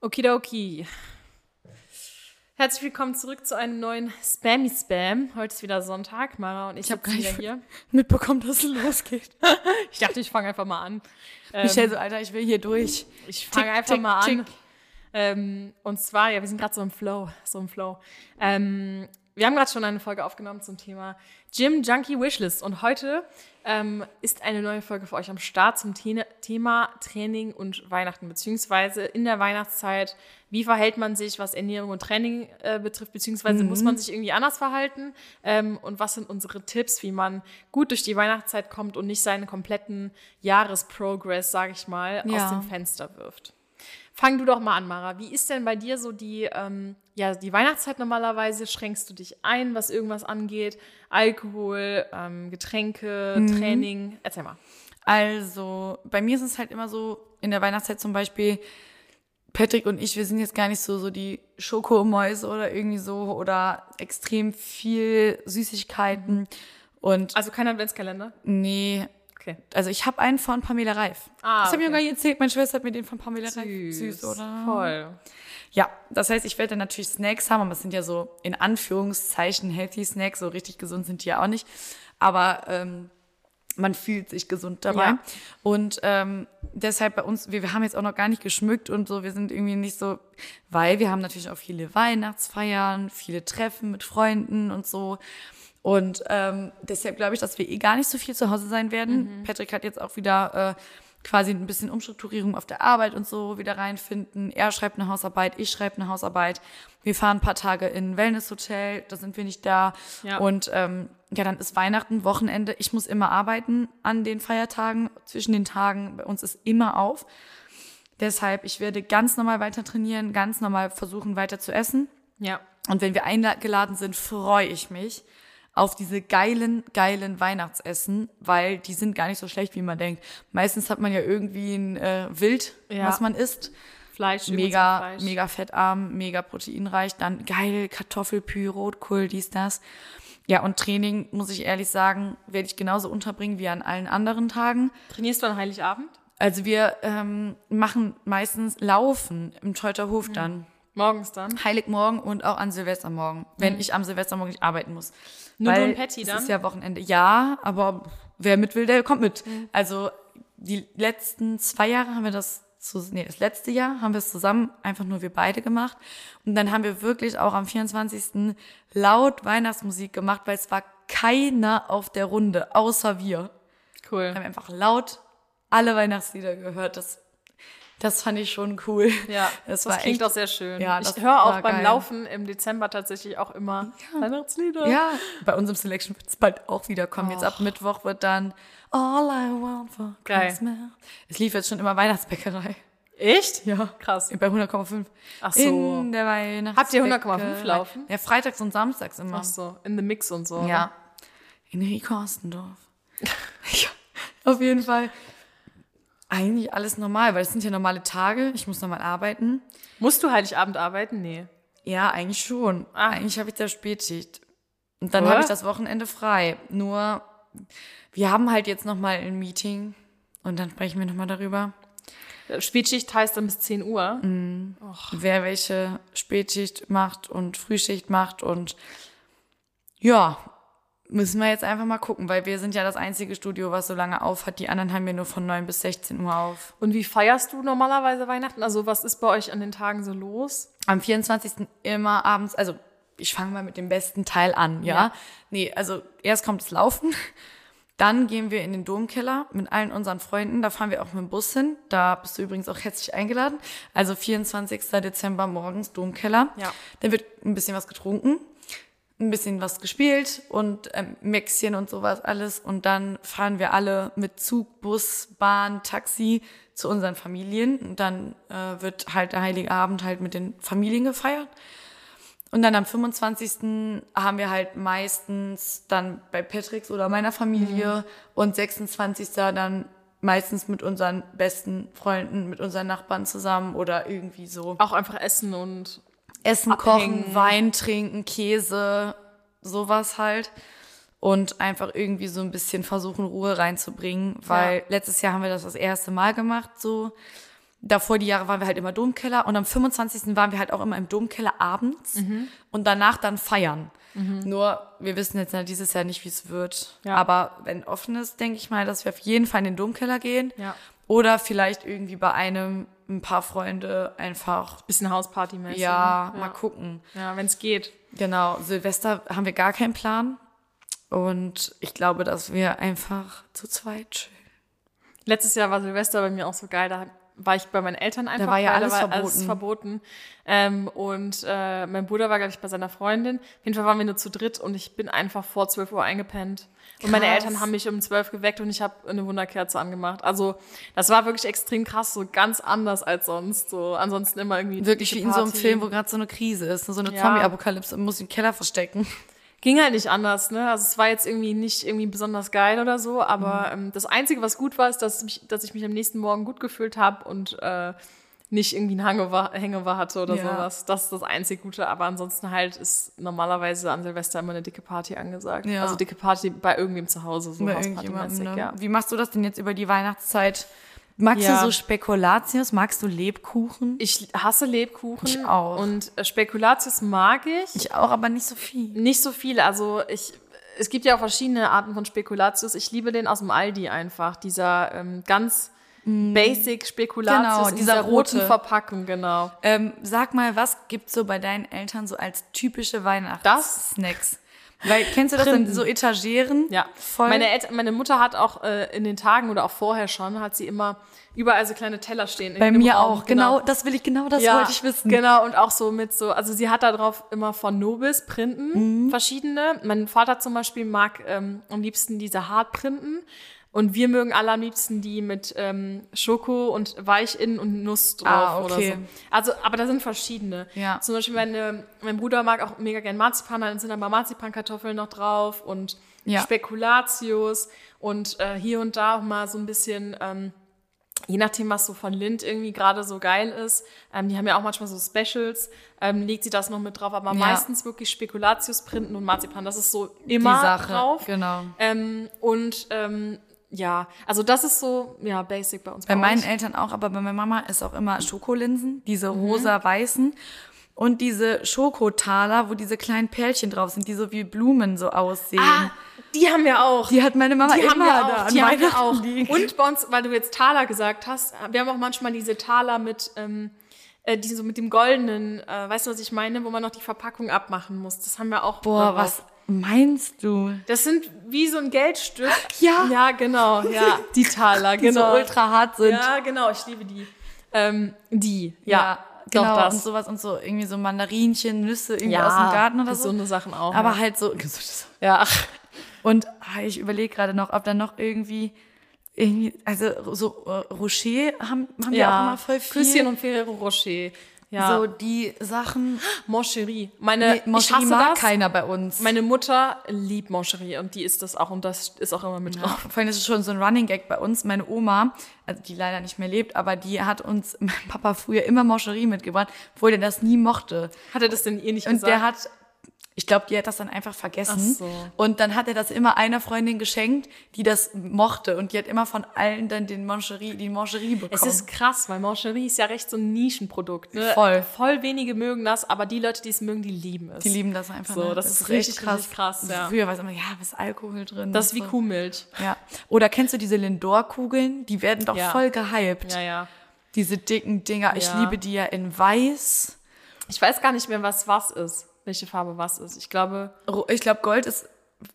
Okidoki. Herzlich willkommen zurück zu einem neuen Spammy Spam. Heute ist wieder Sonntag. Mara und ich, Ich habe wieder hier. mitbekommen, dass es losgeht. Ich dachte, ich fange einfach mal an. Michelle so, Alter, ich will hier durch. Ich fange einfach tick, mal an. Ähm, und zwar, ja, wir sind gerade so im Flow, so im Flow. Ähm, wir haben gerade schon eine Folge aufgenommen zum Thema Gym Junkie Wishlist. Und heute ähm, ist eine neue Folge für euch am Start zum The Thema Training und Weihnachten, beziehungsweise in der Weihnachtszeit, wie verhält man sich, was Ernährung und Training äh, betrifft, beziehungsweise muss man sich irgendwie anders verhalten? Ähm, und was sind unsere Tipps, wie man gut durch die Weihnachtszeit kommt und nicht seinen kompletten Jahresprogress, sage ich mal, aus Ja. dem Fenster wirft. Fang du doch mal an, Mara. Wie ist denn bei dir so die, ähm, ja, die Weihnachtszeit normalerweise? Schränkst du dich ein, was irgendwas angeht? Alkohol, ähm, Getränke, Training? Erzähl mal. Also, bei mir ist es halt immer so, in der Weihnachtszeit zum Beispiel, Patrick und ich, wir sind jetzt gar nicht so, so die Schokomäuse oder irgendwie so oder extrem viel Süßigkeiten. Und Also kein Adventskalender? nee, Okay. also ich habe einen von Pamela Reif. Ah, das habe ich okay. mir gar nicht erzählt. Meine Schwester hat mir den von Pamela Reif. Süß, oder? Voll. Ja, das heißt, ich werde dann natürlich Snacks haben, aber es sind ja so in Anführungszeichen healthy Snacks, so richtig gesund sind die ja auch nicht. Aber ähm, man fühlt sich gesund dabei. Ja. Und ähm, deshalb bei uns, wir, wir haben jetzt auch noch gar nicht geschmückt und so, wir sind irgendwie nicht so, weil wir haben natürlich auch viele Weihnachtsfeiern, viele Treffen mit Freunden und so. Und ähm, deshalb glaube ich, dass wir eh gar nicht so viel zu Hause sein werden. Patrick hat jetzt auch wieder äh, quasi ein bisschen Umstrukturierung auf der Arbeit und so wieder reinfinden. Er schreibt eine Hausarbeit, ich schreibe eine Hausarbeit. Wir fahren ein paar Tage in ein Wellnesshotel, da sind wir nicht da. Ja. Und ähm, ja, dann ist Weihnachten, Wochenende. Ich muss immer arbeiten an den Feiertagen, zwischen den Tagen. Bei uns ist immer auf. Deshalb, ich werde ganz normal weiter trainieren, ganz normal versuchen weiter zu essen. Ja. Und wenn wir eingeladen sind, freue ich mich auf diese geilen, geilen Weihnachtsessen, weil die sind gar nicht so schlecht, wie man denkt. Meistens hat man ja irgendwie ein äh, Wild, Ja. was man isst. Fleisch, Mega, Fleisch. mega fettarm, mega proteinreich. Dann geil, Kartoffelpü, Rotkohl, dies, das. Ja, und Training, muss ich ehrlich sagen, werde ich genauso unterbringen wie an allen anderen Tagen. Trainierst du an Heiligabend? Also wir ähm, machen meistens Laufen im Teuterhof dann. Morgens dann? Heiligmorgen und auch an Silvestermorgen, wenn ich am Silvestermorgen nicht arbeiten muss. Mhm. Nur du Weil und Patty es dann? ist ja Wochenende. Ja, aber wer mit will, der kommt mit. Also die letzten zwei Jahre haben wir das zu, nee, das letzte Jahr haben wir es zusammen, einfach nur wir beide gemacht. Und dann haben wir wirklich auch am 24. laut Weihnachtsmusik gemacht, weil es war keiner auf der Runde, außer wir. Cool. Wir haben einfach laut alle Weihnachtslieder gehört. Das, das fand ich schon cool. Ja, das, das, war klingt echt, auch sehr schön. Ja, ich das höre auch beim geil. Laufen im Dezember tatsächlich auch immer Weihnachtslieder. Ja, bei unserem Selection wird es bald auch wieder kommen. Jetzt ab Mittwoch wird dann All I Want for Geil. Christmas. Es lief jetzt schon immer Weihnachtsbäckerei. Echt? Ja. Krass. Bei 100,5. Ach so. In der Weihnachtsbäckerei. Habt ihr 100,5 laufen? Ja, freitags und samstags immer. Ach so, in the mix und so. Ja. In Rico Ostendorf. ja, auf jeden Fall. Eigentlich alles normal, weil es sind ja normale Tage. Ich muss normal arbeiten. Musst du Heiligabend arbeiten? Nee. Ja, eigentlich schon. Ah. Eigentlich habe ich da Spätschicht. Und dann habe ich das Wochenende frei. Nur, wir haben halt jetzt noch mal ein Meeting und dann sprechen wir noch mal darüber, Spätschicht heißt dann bis 10 Uhr. Mhm. wer welche Spätschicht macht und Frühschicht macht und ja, müssen wir jetzt einfach mal gucken, weil wir sind ja das einzige Studio, was so lange auf hat. Die anderen haben ja nur von 9 bis 16 Uhr auf. Und wie feierst du normalerweise Weihnachten? Also was ist bei euch an den Tagen so los? Am 24. immer abends, also ich fange mal mit dem besten Teil an, ja? Ja. Nee, also erst kommt das Laufen, dann gehen wir in den Domkeller mit allen unseren Freunden, da fahren wir auch mit dem Bus hin, da bist du übrigens auch herzlich eingeladen. Also 24. Dezember morgens Domkeller. Ja. Dann wird ein bisschen was getrunken, ein bisschen was gespielt und ähm, Mäxchen und sowas alles und dann fahren wir alle mit Zug, Bus, Bahn, Taxi zu unseren Familien und dann äh, wird halt der Heilige Abend halt mit den Familien gefeiert. Und dann am 25. haben wir halt meistens dann bei Patricks oder meiner Familie und 26. dann meistens mit unseren besten Freunden, mit unseren Nachbarn zusammen oder irgendwie so. Auch einfach essen und Essen, Abhängen. kochen, Wein trinken, Käse, sowas halt. Und einfach irgendwie so ein bisschen versuchen, Ruhe reinzubringen, weil Ja. letztes Jahr haben wir das das erste Mal gemacht, so. Davor die Jahre waren wir halt immer Domkeller und am 25. waren wir halt auch immer im Domkeller abends Mhm. und danach dann feiern. Nur, wir wissen jetzt ja dieses Jahr nicht, wie es wird. Ja. Aber wenn offen ist, denke ich mal, dass wir auf jeden Fall in den Domkeller gehen. Ja. Oder vielleicht irgendwie bei einem ein paar Freunde einfach, Bisschen Hausparty-mäßig. ja, ne? mal gucken. Ja, wenn es geht. Genau, Silvester haben wir gar keinen Plan. Und ich glaube, dass wir einfach zu zweit chillen. Letztes Jahr war Silvester bei mir auch so geil. Da war ich bei meinen Eltern einfach. war ja alles alles verboten. verboten. Ähm, und äh, mein Bruder war, glaube ich, bei seiner Freundin. Auf jeden Fall waren wir nur zu dritt und ich bin einfach vor 12 Uhr eingepennt. Und meine Krass. Eltern haben mich um 12 geweckt und ich habe eine Wunderkerze angemacht. Also das war wirklich extrem krass, so ganz anders als sonst. So ansonsten immer irgendwie Wirklich wie in so einem. Film, wo gerade so eine Krise ist, so eine Ja. Zombie-Apokalypse und muss im Keller verstecken. Ging halt nicht anders, ne? Also es war jetzt irgendwie nicht irgendwie besonders geil oder so, aber Mhm. ähm, das Einzige, was gut war, ist, dass, mich, dass ich mich am nächsten Morgen gut gefühlt habe und äh, nicht irgendwie ein Hangover, Hangover hatte oder Ja. sowas. Das ist das einzig Gute, aber ansonsten halt ist normalerweise an Silvester immer eine dicke Party angesagt. Ja. Also dicke Party bei irgendwem zu Hause, so Bei irgendjemandem, ne? ja. Wie machst du das denn jetzt über die Weihnachtszeit? Magst Ja. du so Spekulatius? Magst du Lebkuchen? Ich hasse Lebkuchen. Ich auch. Und äh, Spekulatius mag ich. Ich auch, aber nicht so viel. Nicht so viele. Also ich, es gibt ja auch verschiedene Arten von Spekulatius. Ich liebe den aus dem Aldi einfach. Dieser ähm, ganz basic Spekulatius Mm. Genau, dieser roten rote. Verpackung, genau. Ähm, sag mal, was gibt's so bei deinen Eltern so als typische Weihnachtssnacks? Weil, kennst du das Printen. denn so Etageren? Ja, Voll. Meine, Eltern, meine Mutter hat auch äh, in den Tagen oder auch vorher schon, hat sie immer überall so kleine Teller stehen. bei mir Raum, auch. Genau, das will ich, genau das ja, wollte ich wissen. Genau, und auch so mit so, also sie hat da drauf immer von Nobis Printen, Mhm. verschiedene. Mein Vater zum Beispiel mag ähm, am liebsten diese Hartprinten. Und wir mögen alle am liebsten die mit ähm, Schoko und Weichinnen und Nuss drauf Ah, oder okay. so. Also, aber da sind verschiedene. Ja. Zum Beispiel meine, mein Bruder mag auch mega gern Marzipan, dann sind da mal Marzipankartoffeln noch drauf und Ja. Spekulatius und äh, hier und da auch mal so ein bisschen ähm, je nachdem, was so von Lind irgendwie gerade so geil ist, ähm, die haben ja auch manchmal so Specials, ähm, legt sie das noch mit drauf, aber Ja. meistens wirklich Spekulatius, Printen und Marzipan. Das ist so immer drauf. genau. Ähm, und ähm, ja, also das ist so, ja, basic bei uns. Bei meinen euch. Eltern auch, aber bei meiner Mama ist auch immer Schokolinsen, diese Mhm. rosa-weißen. Und diese Schokotaler, wo diese kleinen Perlchen drauf sind, die so wie Blumen so aussehen. Ah, die haben wir auch. Die hat meine Mama Die immer haben wir da auch, an die haben wir auch. liegen. Und bei uns, weil du jetzt Taler gesagt hast, wir haben auch manchmal diese Taler mit, ähm, äh, die so mit dem goldenen, äh, weißt du, was ich meine, wo man noch die Verpackung abmachen muss. Das haben wir auch. Boah, was meinst du? Das sind wie so ein Geldstück. Ja. Ja, genau, ja. Die Taler, Die genau. so ultra hart sind. Ja, genau, ich liebe die. Ähm, die, ja. genau. Doch, das. Und sowas und so, irgendwie so Mandarinchen, Nüsse irgendwie ja, aus dem Garten oder so. gesunde Sachen auch. Aber ja. halt so. ja. Und ah, ich überlege gerade noch, ob da noch irgendwie, irgendwie, also so äh, Rocher haben, haben wir auch immer voll viel. Küsschen und Ferrero Rocher. Ja. So die Sachen. Moncherie. Meine, Nee, ich Moncherie hasse mag das. keiner bei uns. Meine Mutter liebt Moncherie und die isst das auch und das ist auch immer mit Ja, drauf. vor allem ist es schon so ein Running Gag bei uns. Meine Oma, also die leider nicht mehr lebt, aber die hat uns, mein Papa früher immer Moncherie mitgebracht, obwohl der das nie mochte. Hat er das denn ihr nicht Und gesagt? der hat, ich glaube, die hat das dann einfach vergessen. Ach so. Und dann hat er das immer einer Freundin geschenkt, die das mochte. Und die hat immer von allen dann den Moncherie, die Moncherie bekommen. es ist krass, weil Moncherie ist ja recht so ein Nischenprodukt. Ne? Voll. Voll wenige mögen das, aber die Leute, die es mögen, die lieben es. die lieben das einfach. So, ne? das ist richtig, richtig krass, ja. Früher war es immer, ja, was ist Alkohol drin? Das ist wie so. Kuhmilch. Ja. Oder kennst du diese Lindor-Kugeln? Die werden doch Ja. voll gehypt. Ja, ja. Diese dicken Dinger. Ich Ja. liebe die ja in weiß. Ich weiß gar nicht mehr, was was ist. Welche Farbe was ist. Ich glaube, Ich glaube, Gold ist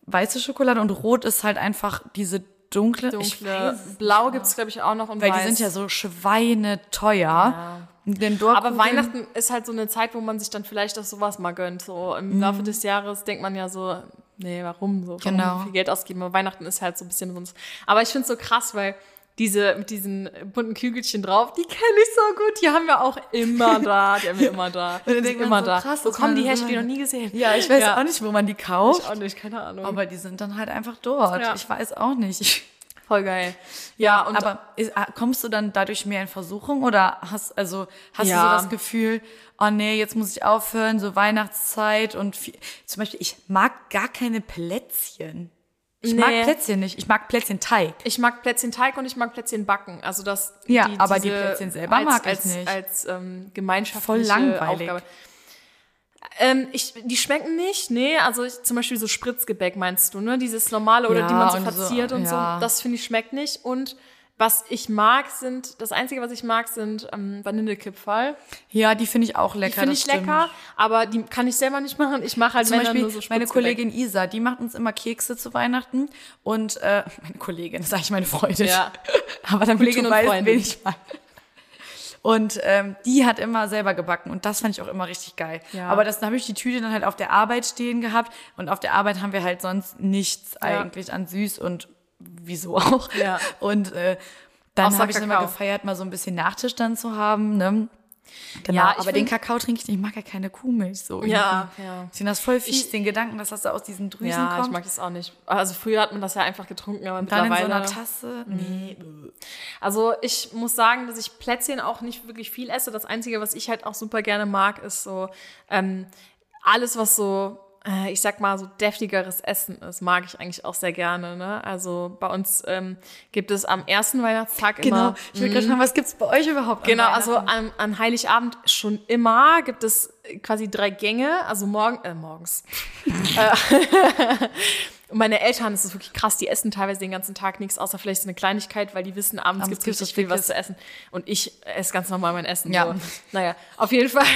weiße Schokolade und Rot ist halt einfach diese dunkle. Dunkle. Blau gibt es, glaube ich, auch noch und Weil weiß. die sind ja so schweineteuer. Lindor Aber Weihnachten ist halt so eine Zeit, wo man sich dann vielleicht auch sowas mal gönnt. So im Laufe des Jahres denkt man ja so, nee, warum so? Warum Genau. viel Geld ausgeben? Aber Weihnachten ist halt so ein bisschen sonst. Aber ich finde es so krass, weil diese mit diesen bunten Kügelchen drauf, die kenne ich so gut. Die haben wir auch immer da. Die haben wir immer da. Die dann denkt immer so, da. krass, Wo kommen die her? Ich hab die noch nie gesehen. Ja, ich weiß Ja. auch nicht, wo man die Ich kauft. auch nicht, keine Ahnung. Aber die sind dann halt einfach dort. Ja. Ich weiß auch nicht. Voll geil. Ja, und Aber ist, ah, kommst du dann dadurch mehr in Versuchung oder hast also hast Ja. du so das Gefühl, oh nee, jetzt muss ich aufhören, so Weihnachtszeit und viel, zum Beispiel ich mag gar keine Plätzchen. Ich Nee. mag Plätzchen nicht. Ich mag Plätzchenteig. Ich mag Plätzchen-Teig und ich mag Plätzchen-Backen. Also das. Ja, aber die Plätzchen selber als, mag ich als, nicht. Als ähm, gemeinschaftliche Voll langweilig. Aufgabe. Ähm, ich, die schmecken nicht, nee, also ich, zum Beispiel so Spritzgebäck meinst du, ne? Dieses normale oder Ja, die man so und so, verziert und ja. so. Das finde ich schmeckt nicht. Und was ich mag, sind, das Einzige, was ich mag, sind ähm, Vanillekipferl. Ja, die finde ich auch lecker. Die finde ich stimmt. lecker, aber die kann ich selber nicht machen. Ich mache halt Zum Beispiel so meine. Kollegin Isa, die macht uns immer Kekse zu Weihnachten und äh, meine Kollegin, sage ich meine Freundin. Ja. Aber dann Kollegin weißt, Freundin. wen ich meine. Und ähm, die hat immer selber gebacken und das fand ich auch immer richtig geil. Ja. Aber das da habe ich die Tüte dann halt auf der Arbeit stehen gehabt und auf der Arbeit haben wir halt sonst nichts eigentlich an süß und wieso auch. Ja. Und äh, dann habe ich dann immer gefeiert, mal so ein bisschen Nachtisch dann zu haben. Ne? Genau, Ja, ich aber den Kakao trinke ich nicht. Ich mag ja keine Kuhmilch so. Ja, irgendwie. ja. Ich finde das voll fies, den Gedanken, dass das da aus diesen Drüsen Ja, kommt. ich mag das auch nicht. Also früher hat man das ja einfach getrunken, aber dann in so mittlerweile. einer Tasse. Nee. Also ich muss sagen, dass ich Plätzchen auch nicht wirklich viel esse. Das Einzige, was ich halt auch super gerne mag, ist so ähm, alles, was so, äh, ich sag mal, so deftigeres Essen ist, mag ich eigentlich auch sehr gerne. Ne? Also bei uns ähm, gibt es am ersten Weihnachtstag Genau. immer. Ich will gerade fragen, was gibt's bei euch überhaupt? Genau, also an, an Heiligabend schon immer gibt es quasi drei Gänge, also morgen, äh, morgens. Und meine Eltern, das ist wirklich krass, die essen teilweise den ganzen Tag nichts, außer vielleicht so eine Kleinigkeit, weil die wissen, abends, Abends gibt es richtig viel was zu essen. Und ich esse ganz normal mein Essen. Ja. So. Naja, auf jeden Fall.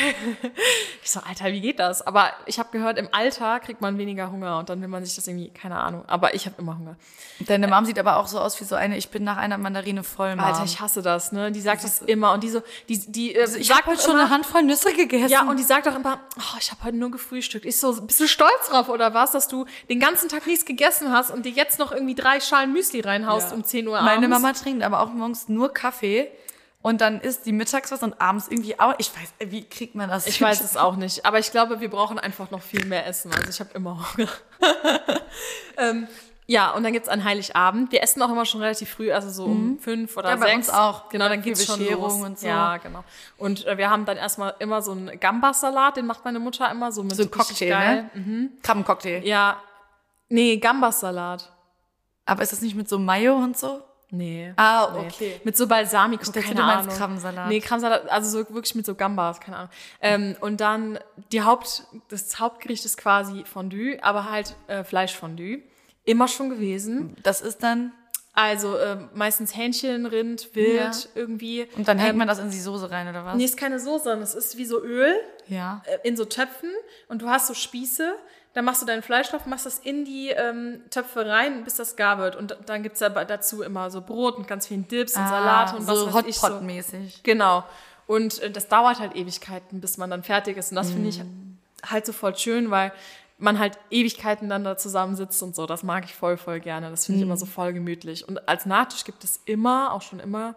Ich so, Alter, wie geht das? Aber ich habe gehört, im Alter kriegt man weniger Hunger und dann will man sich das irgendwie, keine Ahnung. Aber ich habe immer Hunger. Deine Mom sieht aber auch so aus wie so eine, ich bin nach einer Mandarine voll, Mom. Alter, ich hasse das, ne? Die sagt das immer und die so, die, die äh, ich sagt habe heute schon immer, eine Handvoll Nüsse gegessen. Ja, und die sagt auch immer, oh, ich habe heute nur gefrühstückt. Ich so, bist du stolz drauf oder was, dass du den ganzen Tag nichts gegessen hast und dir jetzt noch irgendwie drei Schalen Müsli reinhaust Ja. um 10 Uhr abends? Meine Mama trinkt aber auch morgens nur Kaffee und dann isst die mittags was und abends irgendwie auch. Ich weiß, wie kriegt man das? Ich weiß es auch nicht, aber ich glaube, wir brauchen einfach noch viel mehr Essen. Also ich habe immer Hunger. ähm, ja, und dann gibt's an Heiligabend. Wir essen auch immer schon relativ früh, also so um fünf oder Mhm. Ja, bei sechs. uns auch. Genau, dann geht's schon los. und so. Ja, genau. Und äh, wir haben dann erstmal immer so einen Gambas-Salat, den macht meine Mutter immer so mit So Cocktail, geil. ne? Krabbencocktail. Ja. Nee, Gambas-Salat. Aber ist das nicht mit so Mayo und so? Nee. Ah, Nee. okay. Mit so Balsamico, dachte, keine du meinst Ahnung. Krabbensalat. Nee, Krabbensalat, also so wirklich mit so Gambas, keine Ahnung. Ähm, und dann die Haupt, das Hauptgericht ist quasi Fondue, aber halt äh, Fleischfondue. Immer schon gewesen. Das ist dann Also äh, meistens Hähnchen, Rind, Wild Ja. irgendwie. und dann hängt ähm, man das in die Soße rein oder was? Nee, ist keine Soße, sondern es ist wie so Öl Ja. äh, in so Töpfen und du hast so Spieße. Dann machst du deinen Fleisch drauf, machst das in die ähm, Töpfe rein, bis das gar wird. Und dann gibt's aber dazu immer so Brot und ganz vielen Dips und Salate und was Ah, so weiß ich so. Hotpot-mäßig. Genau. Und äh, das dauert halt Ewigkeiten, bis man dann fertig ist. Und das finde ich halt so voll schön, weil man halt Ewigkeiten dann da zusammensitzt und so. Das mag ich voll, voll gerne. Das finde ich immer so voll gemütlich. Und als Nachtisch gibt es immer, auch schon immer,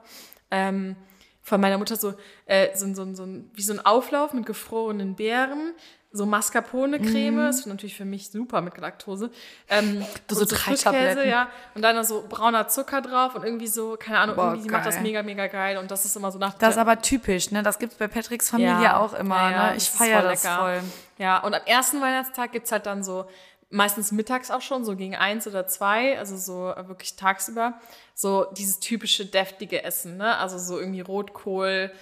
ähm, von meiner Mutter so, äh, so, so, so, ein- wie so ein Auflauf mit gefrorenen Beeren, so Mascarpone-Creme, ist natürlich für mich super mit Laktose. Ähm, so und drei Tabletten. ja. Und dann so brauner Zucker drauf und irgendwie so, keine Ahnung, Boah, irgendwie, macht das mega, mega geil. Und das ist immer so nach Das ist aber typisch, ne? Das gibt's bei Patricks Familie Ja. auch immer, Ja, ja, ne? Ich feiere das lecker. voll. Ja, und am ersten Weihnachtstag gibt's halt dann so, meistens mittags auch schon, so gegen eins oder zwei, also so äh, wirklich tagsüber, so dieses typische deftige Essen, ne? Also so irgendwie Rotkohl,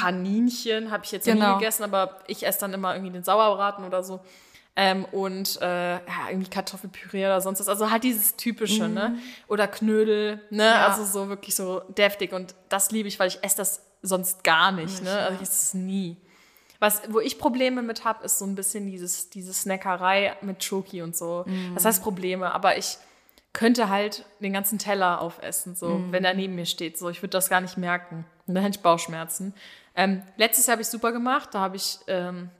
Kaninchen habe ich jetzt Mhm. Genau. nie gegessen, aber ich esse dann immer irgendwie den Sauerbraten oder so. Ähm, und äh, ja, irgendwie Kartoffelpüree oder sonst was. Also halt dieses typische, ne? Oder Knödel, ne? Mhm. Ja. Also so wirklich so deftig. Und das liebe ich, weil ich esse das sonst gar nicht, ne? Also ich esse es nie. Was, wo ich Probleme mit habe, ist so ein bisschen dieses, diese Snackerei mit Schoki und so. Das heißt Probleme, aber ich könnte halt den ganzen Teller aufessen, so, wenn er neben mir steht. So, ich würde das gar nicht merken. Und dann hätte ich Bauchschmerzen. Ähm, letztes Jahr habe ich super gemacht. Da habe ich ähm,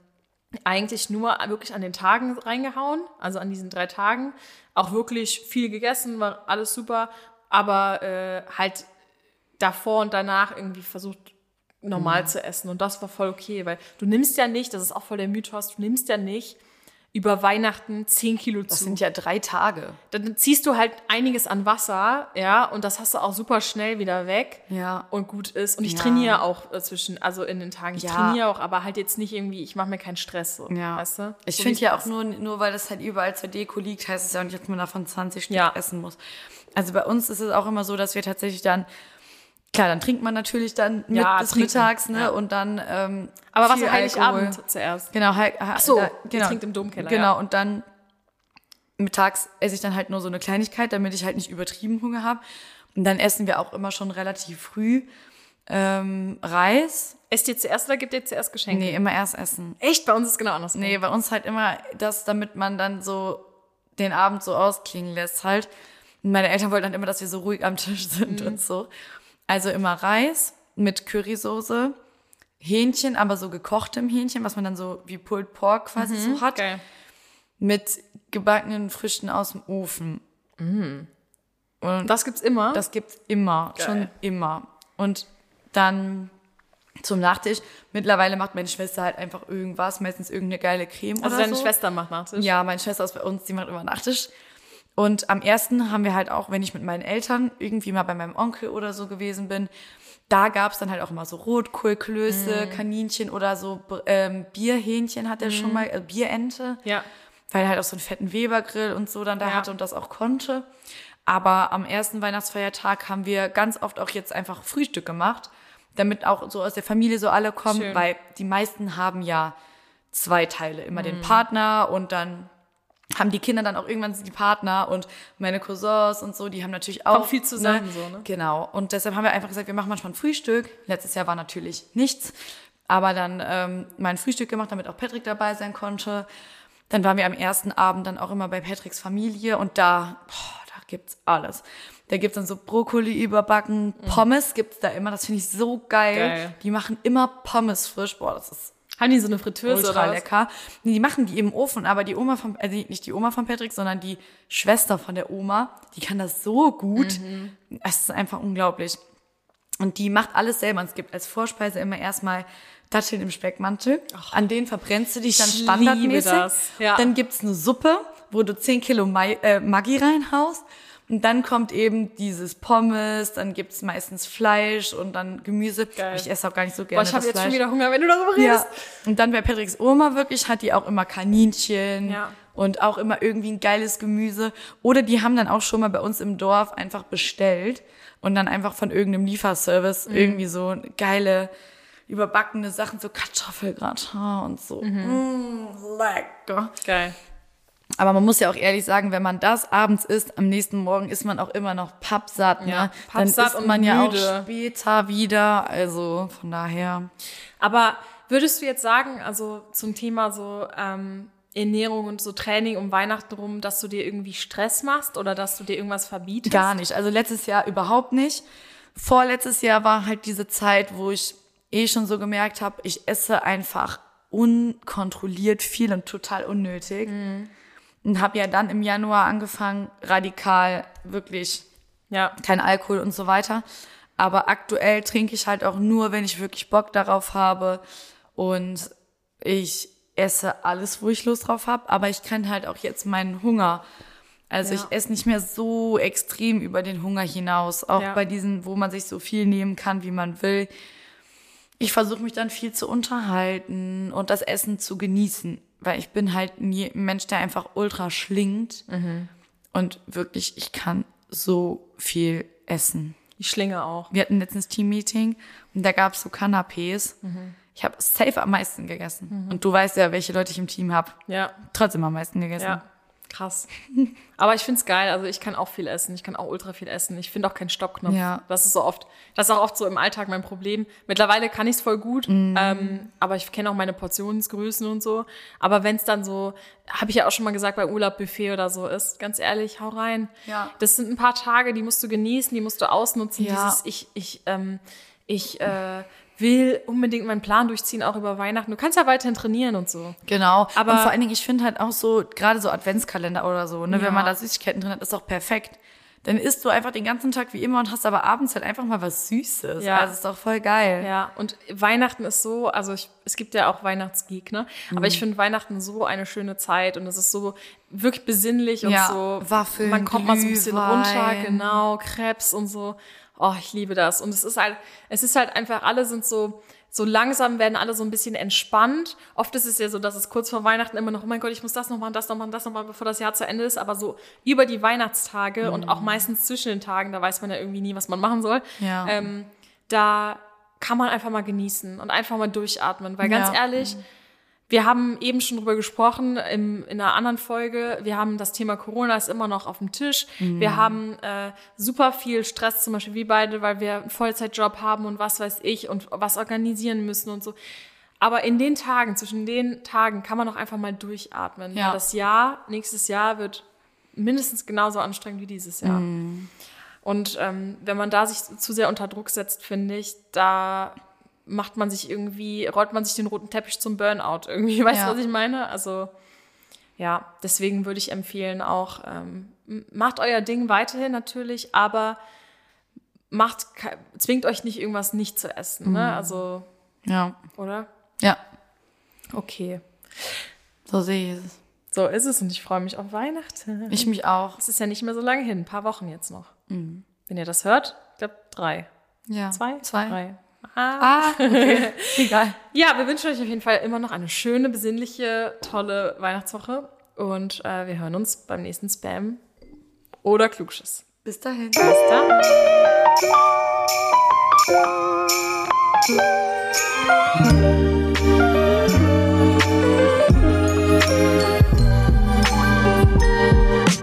eigentlich nur wirklich an den Tagen reingehauen, also an diesen drei Tagen. Auch wirklich viel gegessen, war alles super, aber äh, halt davor und danach irgendwie versucht, normal zu essen. Und das war voll okay, weil du nimmst ja nicht, das ist auch voll der Mythos, du nimmst ja nicht über Weihnachten 10 Kilo Das zu. sind ja drei Tage. Dann ziehst du halt einiges an Wasser, ja, und das hast du auch super schnell wieder weg. Ja. Und gut ist. Und ich Ja. trainiere auch dazwischen, also in den Tagen. Ich Ja. trainiere auch, aber halt jetzt nicht irgendwie, ich mache mir keinen Stress, so, Ja. weißt du? Ich So finde ja auch nur, nur weil das halt überall zur Deko liegt, heißt es ja auch nicht, dass man davon 20 Stück Ja. essen muss. Also bei uns ist es auch immer so, dass wir tatsächlich dann, klar, dann trinkt man natürlich dann mit Ja, bis trinken, mittags, ne? ja. Und dann ähm, Aber was am Alkohol. Heiligabend zuerst? Genau, heil, Ach so, da, genau. trinkt im Domkeller, Genau, ja. und dann mittags esse ich dann halt nur so eine Kleinigkeit, damit ich halt nicht übertrieben Hunger habe. Und dann essen wir auch immer schon relativ früh ähm, Reis. Esst ihr zuerst oder gibt ihr zuerst Geschenke? Nee, immer erst essen. Echt? Bei uns ist es genau andersrum. Nee, bei uns halt immer das, damit man dann so den Abend so ausklingen lässt halt. Und meine Eltern wollten dann immer, dass wir so ruhig am Tisch sind Mhm. und so. Also immer Reis mit Currysoße, Hähnchen, aber so gekochtem Hähnchen, was man dann so wie Pulled Pork quasi so hat, Mhm. Geil. mit gebackenen Früchten aus dem Ofen. Und Das gibt's immer. das gibt's immer, Geil. schon immer. Und dann zum Nachtisch. Mittlerweile macht meine Schwester halt einfach irgendwas, meistens irgendeine geile Creme also oder deine so. Schwester macht Nachtisch. Ja, meine Schwester ist bei uns, die macht immer Nachtisch. Und am ersten haben wir halt auch, wenn ich mit meinen Eltern irgendwie mal bei meinem Onkel oder so gewesen bin, da gab's dann halt auch immer so Rotkohlklöße, Kaninchen oder so ähm, Bierhähnchen hat er schon mal, äh, Bierente, Ja. weil er halt auch so einen fetten Webergrill und so dann da Ja. hatte und das auch konnte. Aber am ersten Weihnachtsfeiertag haben wir ganz oft auch jetzt einfach Frühstück gemacht, damit auch so aus der Familie so alle kommen, Schön. weil die meisten haben ja zwei Teile, immer Mhm. den Partner und dann haben die Kinder dann auch irgendwann die Partner und meine Cousins und so, die haben natürlich auch Kommt viel zusammen so, ne? Genau. Und deshalb haben wir einfach gesagt, wir machen manchmal ein Frühstück. Letztes Jahr war natürlich nichts, aber dann ähm, mal ein Frühstück gemacht, damit auch Patrick dabei sein konnte. Dann waren wir am ersten Abend dann auch immer bei Patricks Familie und da, boah, da gibt's alles. Da gibt's dann so Brokkoli überbacken, Pommes gibt's da immer, das finde ich so geil. Mhm. Geil. Die machen immer Pommes frisch, boah, das ist Haben die so eine Fritteuse ultra oder was? lecker. Nee, die machen die im Ofen, aber die Oma von, also nicht die Oma von Patrick, sondern die Schwester von der Oma, die kann das so gut. Mhm. Es ist einfach unglaublich. Und die macht alles selber. Und es gibt als Vorspeise immer erstmal Datteln im Speckmantel. An denen verbrennst du dich dann standardmäßig. das, ja. Dann gibt's eine Suppe, wo du 10 Kilo Mai, äh, Maggi reinhaust. Und dann kommt eben dieses Pommes, dann gibt's meistens Fleisch und dann Gemüse. Geil. Ich esse auch gar nicht so Boah, gerne ich habe jetzt Fleisch. schon wieder Hunger, wenn du darüber Ja. redest. Und dann bei Patricks Oma wirklich hat die auch immer Kaninchen Ja. und auch immer irgendwie ein geiles Gemüse. Oder die haben dann auch schon mal bei uns im Dorf einfach bestellt und dann einfach von irgendeinem Lieferservice Mhm. irgendwie so geile überbackene Sachen, so Kartoffelgratin und so. Mhm. Mm, lecker. Geil. Aber man muss ja auch ehrlich sagen, wenn man das abends isst, am nächsten Morgen ist man auch immer noch pappsatt. Ne? Ja, dann pappsatt isst und man ja müde. auch später wieder. Also von daher. Aber würdest du jetzt sagen, also zum Thema so ähm, Ernährung und so Training um Weihnachten rum, dass du dir irgendwie Stress machst oder dass du dir irgendwas verbietest? Gar nicht. Also letztes Jahr überhaupt nicht. Vorletztes Jahr war halt diese Zeit, wo ich eh schon so gemerkt habe, ich esse einfach unkontrolliert viel und total unnötig. Und habe ja dann im Januar angefangen, radikal wirklich Ja. kein Alkohol und so weiter. Aber aktuell trinke ich halt auch nur, wenn ich wirklich Bock darauf habe. Und ich esse alles, wo ich Lust drauf habe. Aber ich kann halt auch jetzt meinen Hunger. Also Ja. ich esse nicht mehr so extrem über den Hunger hinaus. Auch Ja. bei diesen, wo man sich so viel nehmen kann, wie man will. Ich versuche mich dann viel zu unterhalten und das Essen zu genießen. Weil ich bin halt ein Mensch, der einfach ultra schlingt. Und wirklich, ich kann so viel essen. Ich schlinge auch. Wir hatten letztens Team-Meeting und da gab es so Canapés. Ich habe safe am meisten gegessen. Und du weißt ja, welche Leute ich im Team habe. Ja. Trotzdem am meisten gegessen. Ja. Krass. Aber ich find's geil. Also ich kann auch viel essen. Ich kann auch ultra viel essen. Ich finde auch keinen Stoppknopf. Ja. Das ist so oft, das ist auch oft so im Alltag mein Problem. Mittlerweile kann ich's voll gut, Mhm. ähm, aber ich kenne auch meine Portionsgrößen und so. Aber wenn's dann so, habe ich ja auch schon mal gesagt, bei Urlaubbuffet oder so ist, ganz ehrlich, hau rein. Ja. Das sind ein paar Tage, die musst du genießen, die musst du ausnutzen. Ja. Dieses, ich, ich, ähm, ich äh, will unbedingt meinen Plan durchziehen, auch über Weihnachten. Du kannst ja weiterhin trainieren und so. Genau. Aber- und vor allen Dingen, ich finde halt auch so, gerade so Adventskalender oder so, ne, Ja. wenn man da Süßigkeiten drin hat, ist auch perfekt. dann isst du einfach den ganzen Tag wie immer und hast aber abends halt einfach mal was Süßes. Ja. Also ist doch voll geil. Ja, und Weihnachten ist so, also ich, es gibt ja auch Weihnachtsgegner, aber Mhm. ich finde Weihnachten so eine schöne Zeit und es ist so wirklich besinnlich und Ja, so. Waffeln, Man kommt mal so ein bisschen runter, Glühwein. genau, Krebs und so. Oh, ich liebe das. Und es ist halt, es ist halt einfach, alle sind so, so langsam werden alle so ein bisschen entspannt. Oft ist es ja so, dass es kurz vor Weihnachten immer noch, oh mein Gott, ich muss das noch machen, das noch machen, das noch machen, bevor das Jahr zu Ende ist. Aber so über die Weihnachtstage und auch meistens zwischen den Tagen, da weiß man ja irgendwie nie, was man machen soll. Ja. Ähm, da kann man einfach mal genießen und einfach mal durchatmen. Weil ganz Ja. ehrlich, wir haben eben schon drüber gesprochen im, in einer anderen Folge. Wir haben das Thema Corona ist immer noch auf dem Tisch. Wir haben äh, super viel Stress, zum Beispiel wie beide, weil wir einen Vollzeitjob haben und was weiß ich und was organisieren müssen und so. Aber in den Tagen, zwischen den Tagen kann man auch einfach mal durchatmen. Ja. Das Jahr, nächstes Jahr wird mindestens genauso anstrengend wie dieses Jahr. Und ähm, wenn man da sich zu sehr unter Druck setzt, finde ich, da macht man sich irgendwie, rollt man sich den roten Teppich zum Burnout irgendwie. Weißt du, Ja. was ich meine? Also ja, deswegen würde ich empfehlen auch, ähm, macht euer Ding weiterhin natürlich, aber macht, zwingt euch nicht irgendwas nicht zu essen, ne? Also, Ja. oder? Ja. Okay. So sehe ich es. So ist es und ich freue mich auf Weihnachten. Ich mich auch. Es ist ja nicht mehr so lange hin, ein paar Wochen jetzt noch. Wenn ihr das hört, ich glaube drei. Ja. Zwei? Zwei. Drei. Ah. Ah, okay. Egal. Ja, wir wünschen euch auf jeden Fall immer noch eine schöne, besinnliche, tolle Weihnachtswoche. Und äh, wir hören uns beim nächsten Spam oder Klugschiss. Bis dahin. Bis dann.